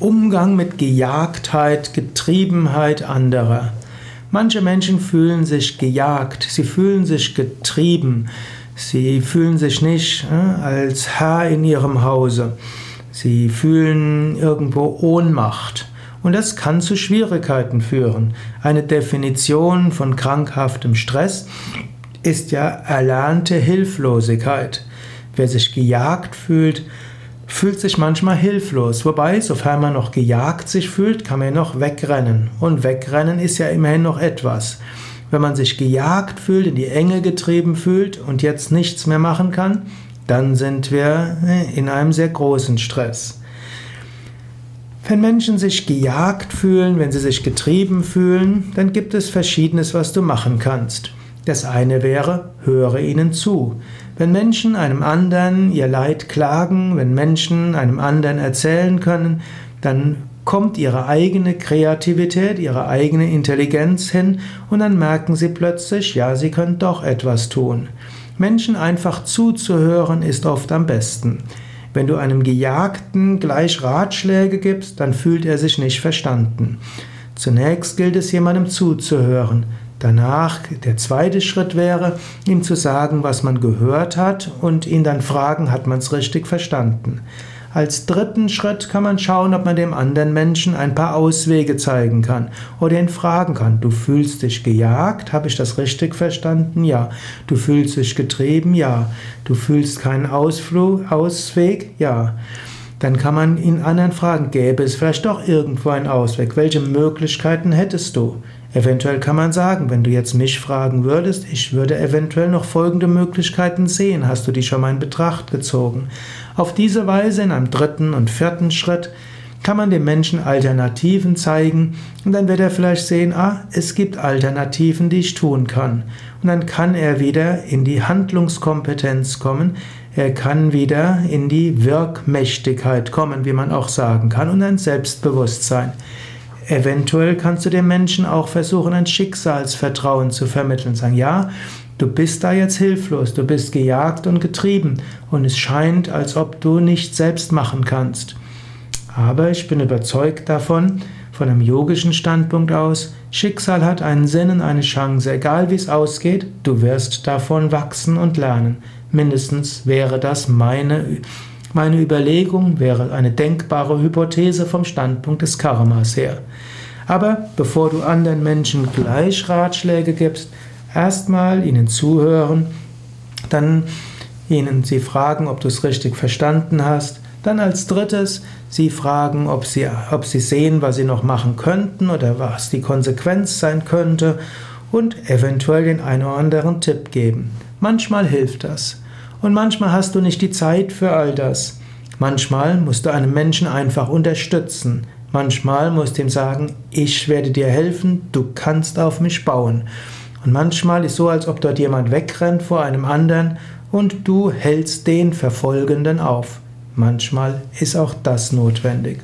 Umgang mit Gejagtheit, Getriebenheit anderer. Manche Menschen fühlen sich gejagt, sie fühlen sich getrieben, sie fühlen sich nicht äh, als Herr in ihrem Hause, sie fühlen irgendwo Ohnmacht. Und das kann zu Schwierigkeiten führen. Eine Definition von krankhaftem Stress ist ja erlernte Hilflosigkeit. Wer sich gejagt fühlt, fühlt sich manchmal hilflos. Wobei, sofern man noch gejagt sich fühlt, kann man ja noch wegrennen. Und wegrennen ist ja immerhin noch etwas. Wenn man sich gejagt fühlt, in die Enge getrieben fühlt und jetzt nichts mehr machen kann, dann sind wir äh, in einem sehr großen Stress. Wenn Menschen sich gejagt fühlen, wenn sie sich getrieben fühlen, dann gibt es Verschiedenes, was du machen kannst. Das eine wäre, höre ihnen zu. Wenn Menschen einem anderen ihr Leid klagen, wenn Menschen einem anderen erzählen können, dann kommt ihre eigene Kreativität, ihre eigene Intelligenz hin und dann merken sie plötzlich, ja, sie können doch etwas tun. Menschen einfach zuzuhören ist oft am besten. Wenn du einem Gejagten gleich Ratschläge gibst, dann fühlt er sich nicht verstanden. Zunächst gilt es jemandem zuzuhören. Danach, der zweite Schritt wäre, ihm zu sagen, was man gehört hat und ihn dann fragen, hat man es richtig verstanden. Als dritten Schritt kann man schauen, ob man dem anderen Menschen ein paar Auswege zeigen kann oder ihn fragen kann. Du fühlst dich gejagt? Habe ich das richtig verstanden? Ja. Du fühlst dich getrieben? Ja. Du fühlst keinen Ausflug, Ausweg? Ja. Dann kann man ihn anderen fragen, gäbe es vielleicht doch irgendwo einen Ausweg? Welche Möglichkeiten hättest du? Eventuell kann man sagen, wenn du jetzt mich fragen würdest, ich würde eventuell noch folgende Möglichkeiten sehen. Hast du die schon mal in Betracht gezogen? Auf diese Weise in einem dritten und vierten Schritt kann man dem Menschen Alternativen zeigen und dann wird er vielleicht sehen, ah, es gibt Alternativen, die ich tun kann. Und dann kann er wieder in die Handlungskompetenz kommen, er kann wieder in die Wirkmächtigkeit kommen, wie man auch sagen kann, und ein Selbstbewusstsein. Eventuell kannst du dem Menschen auch versuchen, ein Schicksalsvertrauen zu vermitteln. Sagen, ja, du bist da jetzt hilflos, du bist gejagt und getrieben und es scheint, als ob du nicht selbst machen kannst. Aber ich bin überzeugt davon, von einem yogischen Standpunkt aus, Schicksal hat einen Sinn und eine Chance, egal wie es ausgeht, du wirst davon wachsen und lernen. Mindestens wäre das meine meine Überlegung wäre eine denkbare Hypothese vom Standpunkt des Karmas her. Aber bevor du anderen Menschen gleich Ratschläge gibst, erstmal ihnen zuhören, dann ihnen sie fragen, ob du es richtig verstanden hast, dann als drittes sie fragen, ob sie, ob sie sehen, was sie noch machen könnten oder was die Konsequenz sein könnte und eventuell den einen oder anderen Tipp geben. Manchmal hilft das. Und manchmal hast du nicht die Zeit für all das. Manchmal musst du einen Menschen einfach unterstützen. Manchmal musst du ihm sagen, ich werde dir helfen, du kannst auf mich bauen. Und manchmal ist so, als ob dort jemand wegrennt vor einem anderen und du hältst den Verfolgenden auf. Manchmal ist auch das notwendig.